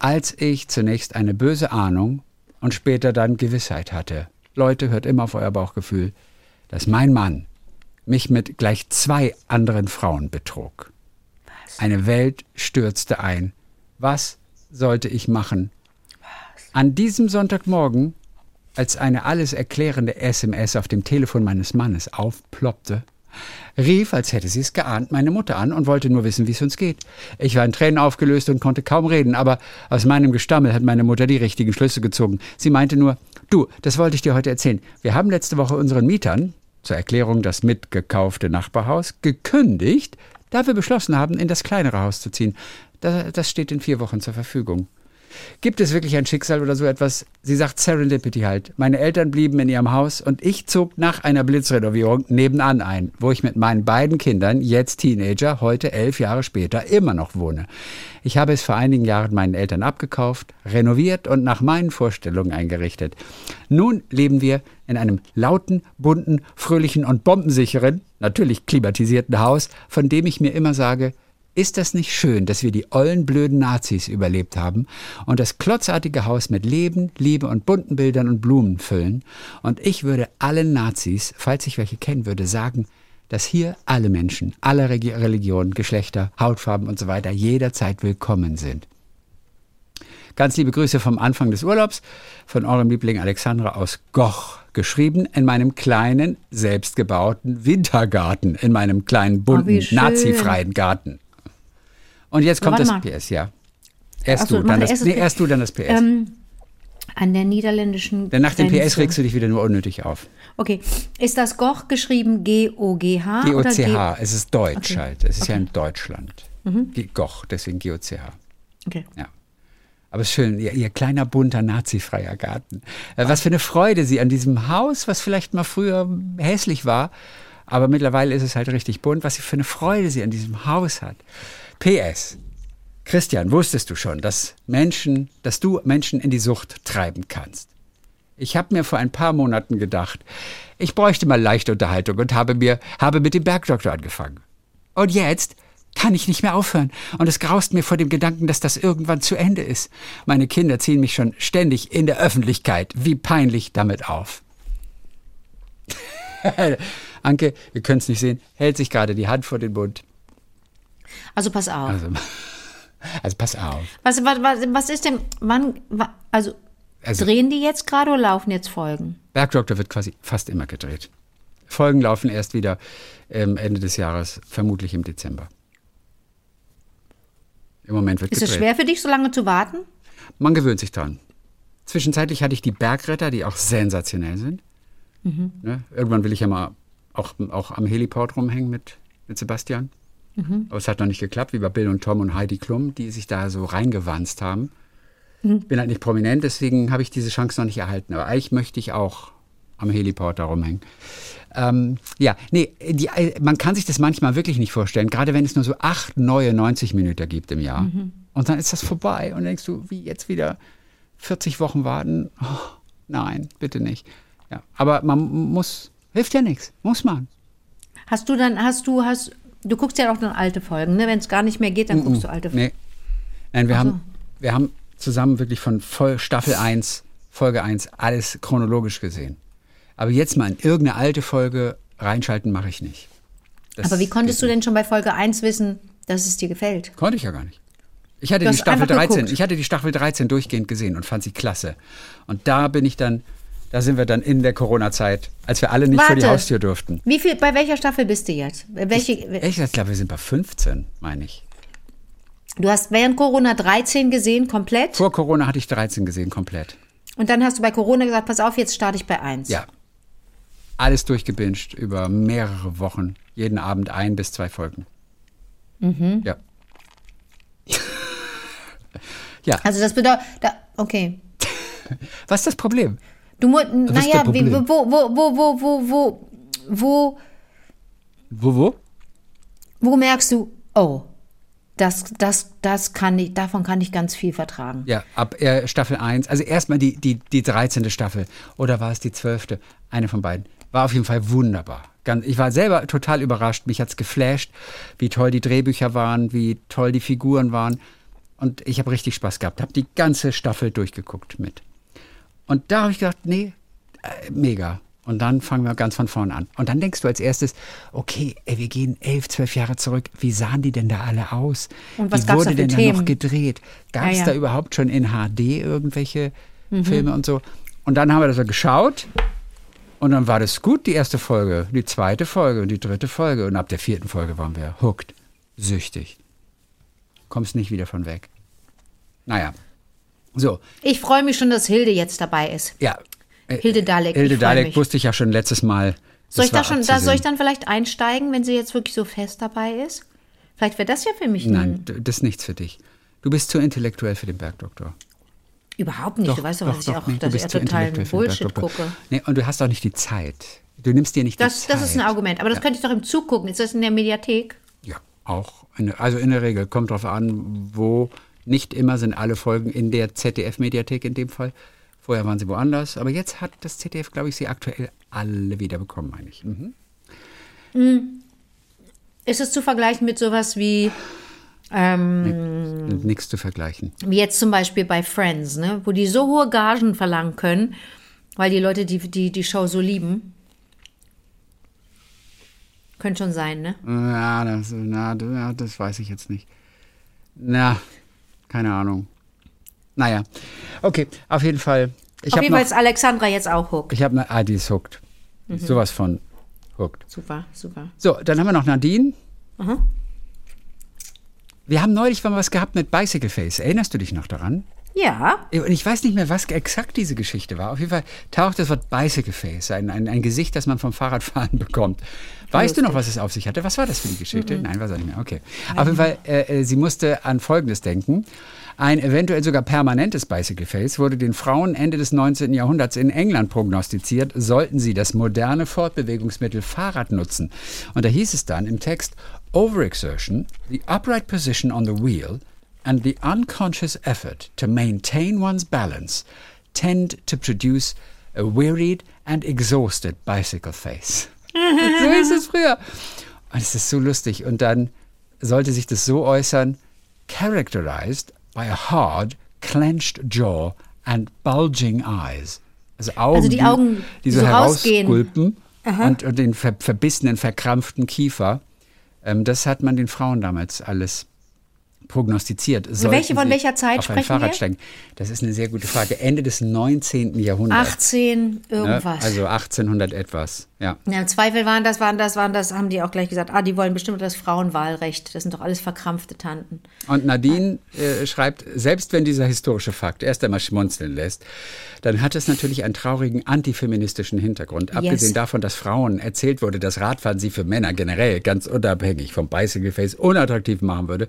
als ich zunächst eine böse Ahnung und später dann Gewissheit hatte. Leute, hört immer auf euer Bauchgefühl, dass mein Mann mich mit gleich zwei anderen Frauen betrug. Eine Welt stürzte ein. Was sollte ich machen? An diesem Sonntagmorgen, als eine alles erklärende SMS auf dem Telefon meines Mannes aufploppte, rief, als hätte sie es geahnt, meine Mutter an und wollte nur wissen, wie es uns geht. Ich war in Tränen aufgelöst und konnte kaum reden, aber aus meinem Gestammel hat meine Mutter die richtigen Schlüsse gezogen. Sie meinte nur, du, das wollte ich dir heute erzählen. Wir haben letzte Woche unseren Mietern, zur Erklärung das mitgekaufte Nachbarhaus, gekündigt, da wir beschlossen haben, in das kleinere Haus zu ziehen. Das steht in vier Wochen zur Verfügung. Gibt es wirklich ein Schicksal oder so etwas? Sie sagt Serendipity halt. Meine Eltern blieben in ihrem Haus und ich zog nach einer Blitzrenovierung nebenan ein, wo ich mit meinen beiden Kindern, jetzt Teenager, heute elf Jahre später, immer noch wohne. Ich habe es vor einigen Jahren meinen Eltern abgekauft, renoviert und nach meinen Vorstellungen eingerichtet. Nun leben wir in einem lauten, bunten, fröhlichen und bombensicheren, natürlich klimatisierten Haus, von dem ich mir immer sage, ist das nicht schön, dass wir die ollen, blöden Nazis überlebt haben und das klotzartige Haus mit Leben, Liebe und bunten Bildern und Blumen füllen? Und ich würde allen Nazis, falls ich welche kennen würde, sagen, dass hier alle Menschen, alle Religionen, Geschlechter, Hautfarben und so weiter jederzeit willkommen sind. Ganz liebe Grüße vom Anfang des Urlaubs von eurem Liebling Alexandra aus Goch, geschrieben in meinem kleinen, selbstgebauten Wintergarten, in meinem kleinen, bunten, Oh, nazifreien Garten. Und jetzt kommt das mal. PS, ja. Erst so, du, dann das, nee, PS. erst du, dann das PS. Ähm, an der niederländischen Denn nach dem PS regst du dich wieder nur unnötig auf. Okay, ist das Goch geschrieben G-O-G-H oder G? G-O-C-H, es ist Deutsch Okay. Mhm. halt. Es ist ja in Deutschland. Die Goch, deswegen G-O-C-H. Okay. Ja. Aber es ist schön, ihr, ihr kleiner, bunter, nazifreier Garten. Äh, Was für eine Freude sie an diesem Haus, was vielleicht mal früher hässlich war, aber mittlerweile ist es halt richtig bunt, was für eine Freude sie an diesem Haus hat. PS. Christian, wusstest du schon, dass Menschen, dass du Menschen in die Sucht treiben kannst? Ich habe mir vor ein paar Monaten gedacht, ich bräuchte mal leichte Unterhaltung und habe mir habe mit dem Bergdoktor angefangen. Und jetzt kann ich nicht mehr aufhören. Und es graust mir vor dem Gedanken, dass das irgendwann zu Ende ist. Meine Kinder ziehen mich schon ständig in der Öffentlichkeit, wie peinlich damit auf. Anke, ihr könnt es nicht sehen, hält sich gerade die Hand vor den Mund. Also pass auf. Also, also pass auf. Was, was, was, was ist denn, wann, wa- also, Also- drehen die jetzt gerade oder laufen jetzt Folgen? Bergdoktor wird quasi fast immer gedreht. Folgen laufen erst wieder ähm, Ende des Jahres, vermutlich im Dezember. Im Moment wird Ist gedreht. es schwer für dich, so lange zu warten? Man gewöhnt sich dran. Zwischenzeitlich hatte ich die Bergretter, die auch sensationell sind. Ne? Irgendwann will ich ja mal auch, auch am Heliport rumhängen mit, mit Sebastian. Aber es hat noch nicht geklappt, wie bei Bill und Tom und Heidi Klum, die sich da so reingewanzt haben. Bin halt nicht prominent, deswegen habe ich diese Chance noch nicht erhalten. Aber eigentlich möchte ich auch am Heliport da rumhängen. Ähm, ja, nee, die, äh, man kann sich das manchmal wirklich nicht vorstellen, gerade wenn es nur so acht neue 90 Minuten gibt im Jahr. Und dann ist das vorbei und denkst du, wie jetzt wieder 40 Wochen warten? Oh, nein, bitte nicht. Ja, aber man muss, hilft ja nichts, muss man. Hast du dann, hast du, hast, du guckst ja auch dann alte Folgen, ne? Wenn es gar nicht mehr geht, dann guckst du alte Folgen. Nee. Nein, wir, haben, wir haben zusammen wirklich von Voll Staffel 1, Folge 1, alles chronologisch gesehen. Aber jetzt mal in irgendeine alte Folge reinschalten, mache ich nicht. Das Aber wie konntest du denn schon bei Folge 1 wissen, dass es dir gefällt? Konnte ich ja gar nicht. Ich hatte die Staffel einfach 13, geguckt. ich hatte die Staffel 13 durchgehend gesehen und fand sie klasse. Und da bin ich dann, da sind wir dann in der Corona-Zeit, als wir alle nicht vor die Warte. Haustür durften. Wie viel, bei welcher Staffel bist du jetzt? Welche, Ich glaube, wir sind bei 15, meine ich. du hast während Corona 13 gesehen, komplett. Vor Corona hatte ich 13 gesehen, komplett. Und dann hast du bei Corona gesagt, pass auf, jetzt starte ich bei 1. Ja. Alles durchgebinged über mehrere Wochen. Jeden Abend ein bis zwei Folgen. Mhm. Ja. ja. Also das bedeutet, da, okay. Was ist das Problem? Du musst, naja, wo, wo, wo, wo, wo, wo, wo, Wo, wo? wo merkst du, oh, das, das, das kann ich, davon kann ich ganz viel vertragen. Ja, ab äh, Staffel 1. Also erstmal die, die, die 13. Staffel. Oder war es die 12.? Eine von beiden. War auf jeden Fall wunderbar. Ganz, ich war selber total überrascht. Mich hat's geflasht, wie toll die Drehbücher waren, wie toll die Figuren waren. Und ich habe richtig Spaß gehabt. Habe die ganze Staffel durchgeguckt mit. Und da habe ich gedacht, nee, äh, mega. Und dann fangen wir ganz von vorne an. Und dann denkst du als erstes, okay, ey, wir gehen elf, zwölf Jahre zurück. Wie sahen die denn da alle aus? Und was Wie wurde da denn da Themen? noch gedreht? Gab es Ja, ja. da überhaupt schon in HD irgendwelche Mhm. Filme und so? Und dann haben wir das so geschaut. Und dann war das gut, die erste Folge, die zweite Folge und die dritte Folge. Und ab der vierten Folge waren wir hooked, süchtig. Kommst nicht wieder von weg. Naja. So, Ich freue mich schon, dass Hilde jetzt dabei ist. ja. Äh, Hilde Dalek. Hilde Dalek wusste ich ja schon letztes Mal. Soll ich da schon, da soll ich dann vielleicht einsteigen, wenn sie jetzt wirklich so fest dabei ist? Vielleicht wäre das ja für mich Nein, das ist nichts für dich. Du bist zu intellektuell für den Bergdoktor. überhaupt nicht. du weißt doch, dass ich auch, nee, du dass ich bist zu total intellektuell für den Bullshit Bergdoktor. gucke. Nee, und du hast auch nicht die Zeit. Du nimmst dir nicht die Das, Zeit. das ist ein Argument. Aber das könnte ich doch im Zug gucken. Ist das in der Mediathek? Ja, auch. Also in der Regel kommt drauf an, wo. Nicht immer sind alle Folgen in der ZDF-Mediathek in dem Fall. Vorher waren sie woanders. Aber jetzt hat das ZDF, glaube ich, sie aktuell alle wieder bekommen, meine ich. Mhm. Ist es zu vergleichen mit sowas wie, ähm, Nichts zu vergleichen. wie jetzt zum Beispiel bei Friends, ne? wo die so hohe Gagen verlangen können, weil die Leute die, die, die Show so lieben? Könnte schon sein, ne? Ja, das, na, das weiß ich jetzt nicht. Na, keine Ahnung. Naja, okay, auf jeden Fall. Ich Auf habe jeden Fall ist Alexandra jetzt auch hooked. ich habe eine, ah, die ist hooked. Mhm. Sowas von hooked. Super, super. So, dann haben wir noch Nadine. Aha. Wir haben neulich mal was gehabt mit Bicycle Face. Erinnerst du dich noch daran? Ja, Und ich weiß nicht mehr, was exakt diese Geschichte war. Auf jeden Fall taucht das Wort Bicycle Face, ein, ein, ein Gesicht, das man vom Fahrradfahren bekommt. Weißt du noch, was es auf sich hatte? Was war das für die Geschichte? Nein, weiß ich nicht mehr. Okay. Auf jeden Fall, äh, äh, sie musste an Folgendes denken. Ein eventuell sogar permanentes Bicycle Face wurde den Frauen Ende des 19. Jahrhunderts in England prognostiziert, sollten sie das moderne Fortbewegungsmittel Fahrrad nutzen. Und da hieß es dann im Text, Overexertion, the upright position on the wheel and the unconscious effort to maintain one's balance tend to produce a wearied and exhausted bicycle face. so ist es früher. Und es ist so lustig. Und dann sollte sich das so äußern, characterized by a hard, clenched jaw and bulging eyes. Also Augen, Also die Augen, die die so so herausgulpen und, und den ver verbissenen, verkrampften Kiefer. Ähm, das hat man den Frauen damals alles prognostiziert. Welche- von welcher Zeit sprechen Fahrrad wir? Das ist eine sehr gute Frage. Ende des 19. Jahrhunderts. 18 ne? irgendwas. Also 1800 etwas. Ja. Ja, Im Zweifel waren das, waren das, waren das, haben die auch gleich gesagt, ah, die wollen bestimmt das Frauenwahlrecht. Das sind doch alles verkrampfte Tanten. Und Nadine äh, schreibt, selbst wenn dieser historische Fakt erst einmal schmunzeln lässt, dann hat es natürlich einen traurigen antifeministischen Hintergrund. Abgesehen davon, dass Frauen erzählt wurde, dass Radfahren sie für Männer generell ganz unabhängig vom Face unattraktiv machen würde,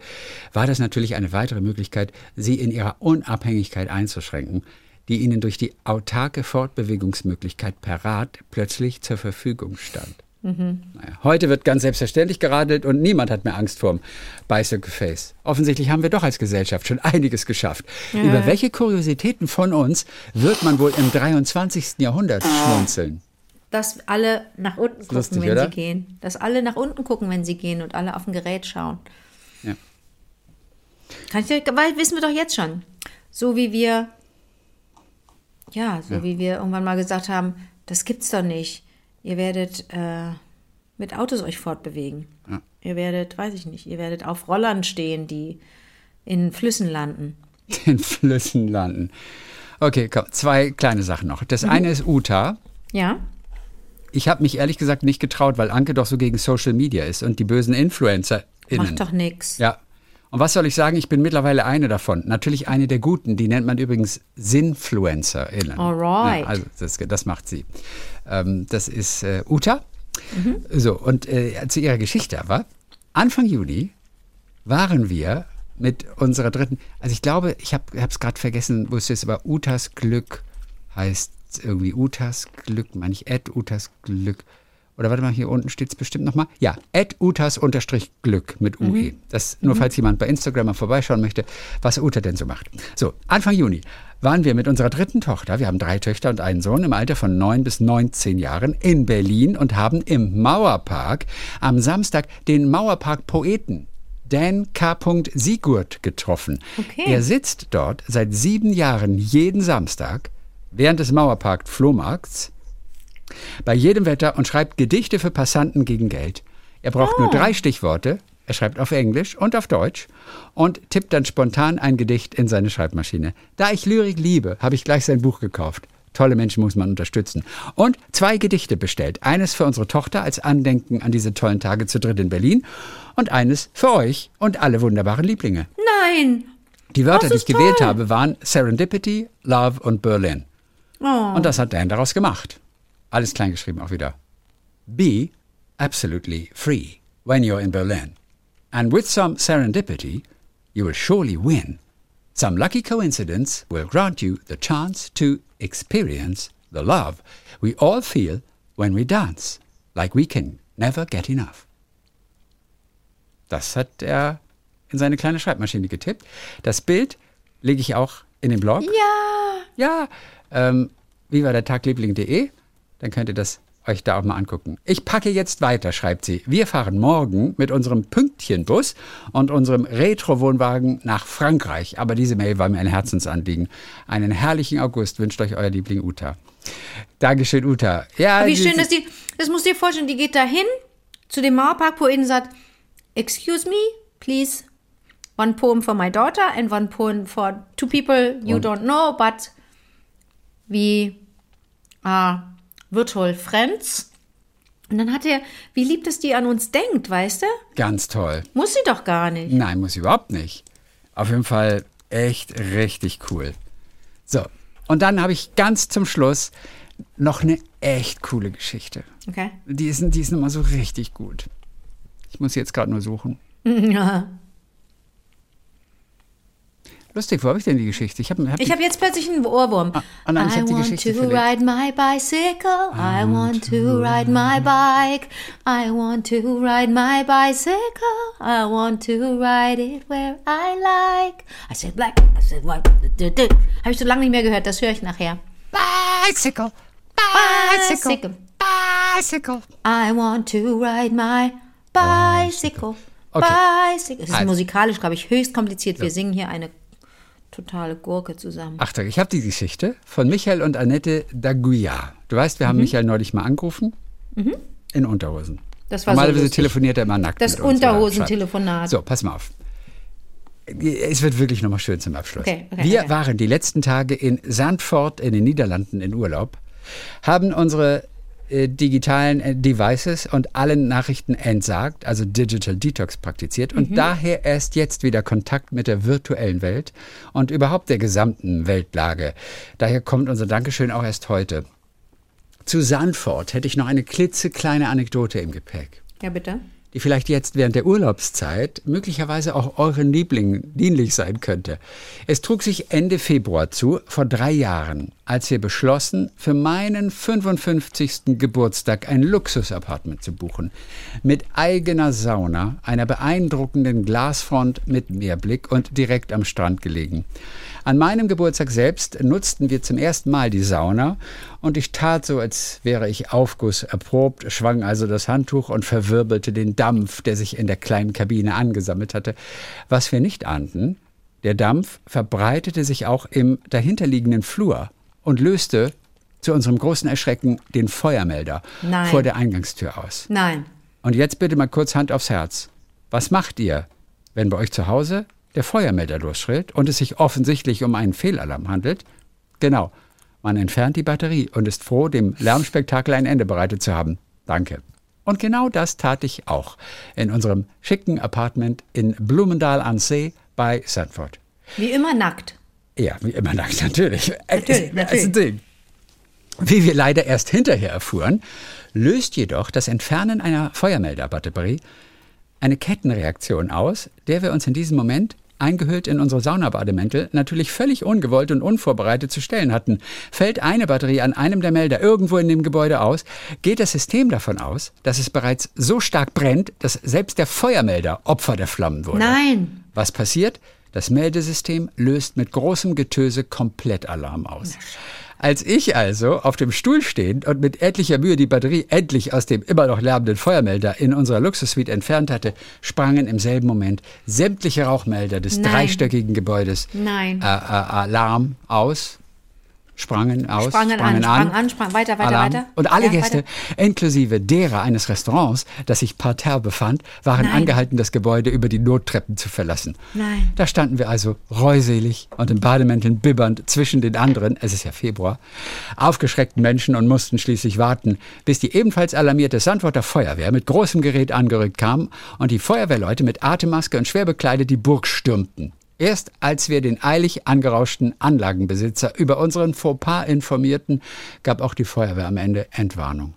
war das natürlich eine weitere Möglichkeit, sie in ihrer Unabhängigkeit einzuschränken, die ihnen durch die autarke Fortbewegungsmöglichkeit per Rad plötzlich zur Verfügung stand. Naja, heute wird ganz selbstverständlich geradelt und niemand hat mehr Angst vorm Bicycle Face. Offensichtlich haben wir doch als Gesellschaft schon einiges geschafft. Über welche Kuriositäten von uns wird man wohl im 23. Jahrhundert schmunzeln? Dass alle nach unten gucken, Lustig, wenn oder? sie gehen. Dass alle nach unten gucken, wenn sie gehen und alle auf ein Gerät schauen. Ja. Kann ich weil wissen wir doch jetzt schon. So wie wir, ja, so wie wir irgendwann mal gesagt haben, das gibt's doch nicht. Ihr werdet äh, mit Autos euch fortbewegen. Ja. Ihr werdet, weiß ich nicht, ihr werdet auf Rollern stehen, die in Flüssen landen. Den Flüssen landen. Okay, komm, zwei kleine Sachen noch. Das eine ist Uta. Ja? Ich habe mich ehrlich gesagt nicht getraut, weil Anke doch so gegen Social Media ist und die bösen InfluencerInnen. Macht doch nix. Ja. Und was soll ich sagen? Ich bin mittlerweile eine davon. Natürlich eine der guten. Die nennt man übrigens SinfluencerInnen. Alright. Ja, also das, das macht sie. Ähm, das ist äh, Uta. Mhm. So, und äh, zu ihrer Geschichte aber. Anfang Juni waren wir mit unserer dritten, also ich glaube, ich habe es gerade vergessen, wo es ist, aber Utas Glück heißt irgendwie Utas Glück, meine ich, Ed Utas Glück. Oder warte mal, hier unten steht es bestimmt nochmal. Ja, Ed Utas unterstrich Glück mit UE. Das nur, falls jemand bei Instagram mal vorbeischauen möchte, was Uta denn so macht. So, Anfang Juni waren wir mit unserer dritten Tochter, wir haben drei Töchter und einen Sohn im Alter von 9 bis 19 Jahren in Berlin und haben im Mauerpark am Samstag den Mauerpark-Poeten Dan K. Sigurd getroffen. Okay. Er sitzt dort seit sieben Jahren jeden Samstag während des Mauerpark-Flohmarkts bei jedem Wetter und schreibt Gedichte für Passanten gegen Geld. Er braucht nur drei Stichworte. Er schreibt auf Englisch und auf Deutsch und tippt dann spontan ein Gedicht in seine Schreibmaschine. Da ich Lyrik liebe, habe ich gleich sein Buch gekauft. Tolle Menschen muss man unterstützen. Und zwei Gedichte bestellt. Eines für unsere Tochter als Andenken an diese tollen Tage zu dritt in Berlin und eines für euch und alle wunderbaren Lieblinge. Nein. Die Wörter, die ich ist gewählt toll. habe, waren Serendipity, Love und Berlin. Oh. Und das hat Dan daraus gemacht. Alles kleingeschrieben auch wieder. Be absolutely free when you're in Berlin. And with some serendipity, you will surely win. Some lucky coincidence will grant you the chance to experience the love we all feel when we dance, like we can never get enough. Das hat er in seine kleine Schreibmaschine getippt. Das Bild lege ich auch in den Blog. Ja. Ja, ähm, wie war der Tagliebling.de? Dann könnt ihr das euch da auch mal angucken. Ich packe jetzt weiter, schreibt sie. Wir fahren morgen mit unserem Pünktchenbus und unserem Retro-Wohnwagen nach Frankreich. Aber diese Mail war mir ein Herzensanliegen. Einen herrlichen August wünscht euch euer Liebling Uta. Dankeschön, Uta. Ja, Wie schön, dass die, das musst du dir vorstellen, die geht da hin zu dem Mauerpark, wo innen sagt, excuse me, please, one poem for my daughter and one poem for two people you don't know, but we are virtual friends. Und dann hat er, wie lieb, dass die an uns denkt, weißt du? Ganz toll. Muss sie doch gar nicht. Nein, muss überhaupt nicht. Auf jeden Fall echt richtig cool. So, und dann habe ich ganz zum Schluss noch eine echt coole Geschichte. Okay. Die ist, die ist nochmal so richtig gut. Ich muss sie jetzt gerade nur suchen. Ja. Lustig, wo habe ich denn die Geschichte? Ich habe hab Ich habe jetzt plötzlich einen Ohrwurm. ah nein, ich I hab die want Geschichte to verlegt. ride my bicycle. I want to ride my bike. I want to ride my bicycle. I want to ride it where I like. I said black. I said white. Habe ich so lange nicht mehr gehört. Das höre ich nachher. Bicycle, Bicycle. bicycle. I want to ride my bicycle. Okay. Bicycle. Das ist Also. musikalisch, glaube ich, höchst kompliziert. Wir singen hier eine totale Gurke zusammen. Achtung, ich habe die Geschichte von Michael und Annette Daguia. Du weißt, wir haben Michael neulich mal angerufen. In Unterhosen. Mhm. Das war so Normalerweise lustig. telefoniert er immer nackt. Das Unterhosentelefonat. So, pass mal auf. Es wird wirklich nochmal schön zum Abschluss. Okay, okay, Wir okay. waren die letzten Tage in Sandford in den Niederlanden in Urlaub, haben unsere äh, digitalen äh, Devices und allen Nachrichten entsagt, also Digital Detox praktiziert und Mhm. daher erst jetzt wieder Kontakt mit der virtuellen Welt und überhaupt der gesamten Weltlage. Daher kommt unser Dankeschön auch erst heute. Zu Sandford hätte ich noch eine klitzekleine Anekdote im Gepäck Ja, bitte. Die vielleicht jetzt während der Urlaubszeit möglicherweise auch euren Lieblingen dienlich sein könnte. Es trug sich Ende Februar zu, vor drei Jahren, als wir beschlossen, für meinen 55. Geburtstag ein Luxusapartment zu buchen. Mit eigener Sauna, einer beeindruckenden Glasfront mit Meerblick und direkt am Strand gelegen. An meinem Geburtstag selbst nutzten wir zum ersten Mal die Sauna und ich tat so, als wäre ich Aufguss erprobt, schwang also das Handtuch und verwirbelte den Dampf, der sich in der kleinen Kabine angesammelt hatte. Was wir nicht ahnten, der Dampf verbreitete sich auch im dahinterliegenden Flur und löste zu unserem großen Erschrecken den Feuermelder Nein. vor der Eingangstür aus. Nein. Und jetzt bitte mal kurz Hand aufs Herz. Was macht ihr, wenn bei euch zu Hause der Feuermelder losschrillt und es sich offensichtlich um einen Fehlalarm handelt? Genau. Man entfernt die Batterie und ist froh, dem Lärmspektakel ein Ende bereitet zu haben. Danke. Und genau das tat ich auch in unserem schicken Apartment in Blumendal an See bei Sanford. Wie immer nackt. Ja, wie immer nackt, natürlich. Natürlich, Es- es Ding. Wie wir leider erst hinterher erfuhren, löst jedoch das Entfernen einer Feuermelderbatterie eine Kettenreaktion aus, der wir uns in diesem Moment eingehüllt in unsere Saunabademäntel, natürlich völlig ungewollt und unvorbereitet zu stellen hatten. Fällt eine Batterie an einem der Melder irgendwo in dem Gebäude aus, geht das System davon aus, dass es bereits so stark brennt, dass selbst der Feuermelder Opfer der Flammen wurde. Nein. Was passiert? Das Meldesystem löst mit großem Getöse komplett Alarm aus. Als ich also auf dem Stuhl stehend und mit etlicher Mühe die Batterie endlich aus dem immer noch lärmenden Feuermelder in unserer Luxussuite entfernt hatte, sprangen im selben Moment sämtliche Rauchmelder des Nein. dreistöckigen Gebäudes Nein. äh, äh, Alarm aus. Sprangen aus, Sprangen an, sprang an, sprang weiter, weiter, Alarm. weiter. Und alle Ja, Gäste, weiter. inklusive derer eines Restaurants, das sich parterre befand, waren Nein. angehalten, das Gebäude über die Nottreppen zu verlassen. Nein. Da standen wir also reuselig und in Bademänteln bibbernd zwischen den anderen, es ist ja Februar, aufgeschreckten Menschen und mussten schließlich warten, bis die ebenfalls alarmierte Sandworter Feuerwehr mit großem Gerät angerückt kam und die Feuerwehrleute mit Atemmaske und schwer bekleidet die Burg stürmten. Erst als wir den eilig angerauschten Anlagenbesitzer über unseren Fauxpas informierten, gab auch die Feuerwehr am Ende Entwarnung.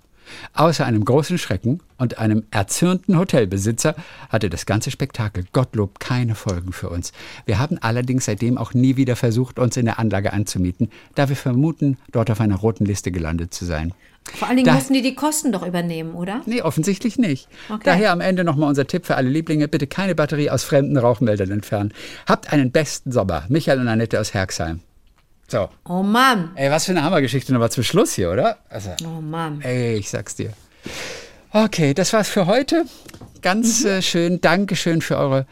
Außer einem großen Schrecken und einem erzürnten Hotelbesitzer hatte das ganze Spektakel Gottlob keine Folgen für uns. Wir haben allerdings seitdem auch nie wieder versucht, uns in der Anlage anzumieten, da wir vermuten, dort auf einer roten Liste gelandet zu sein. Vor allen Dingen Da- mussten die die Kosten doch übernehmen, oder? Nee, offensichtlich nicht. Okay. Daher am Ende nochmal unser Tipp für alle Lieblinge. Bitte keine Batterie aus fremden Rauchmeldern entfernen. Habt einen besten Sommer. Michael und Annette aus Herxheim. So. Oh Mann. Ey, was für eine Hammergeschichte nochmal zum Schluss hier, oder? Also, Oh Mann. ey, ich sag's dir. Okay, das war's für heute. Ganz äh, schön. Dankeschön für eure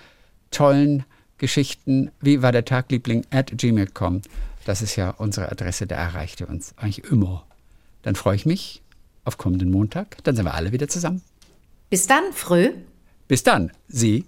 tollen Geschichten. Wie war der Tag, Liebling? At gmail.com. Das ist ja unsere Adresse, da erreicht ihr uns eigentlich immer. Dann freue ich mich auf kommenden Montag. Dann sind wir alle wieder zusammen. Bis dann, Frö. Bis dann, Sie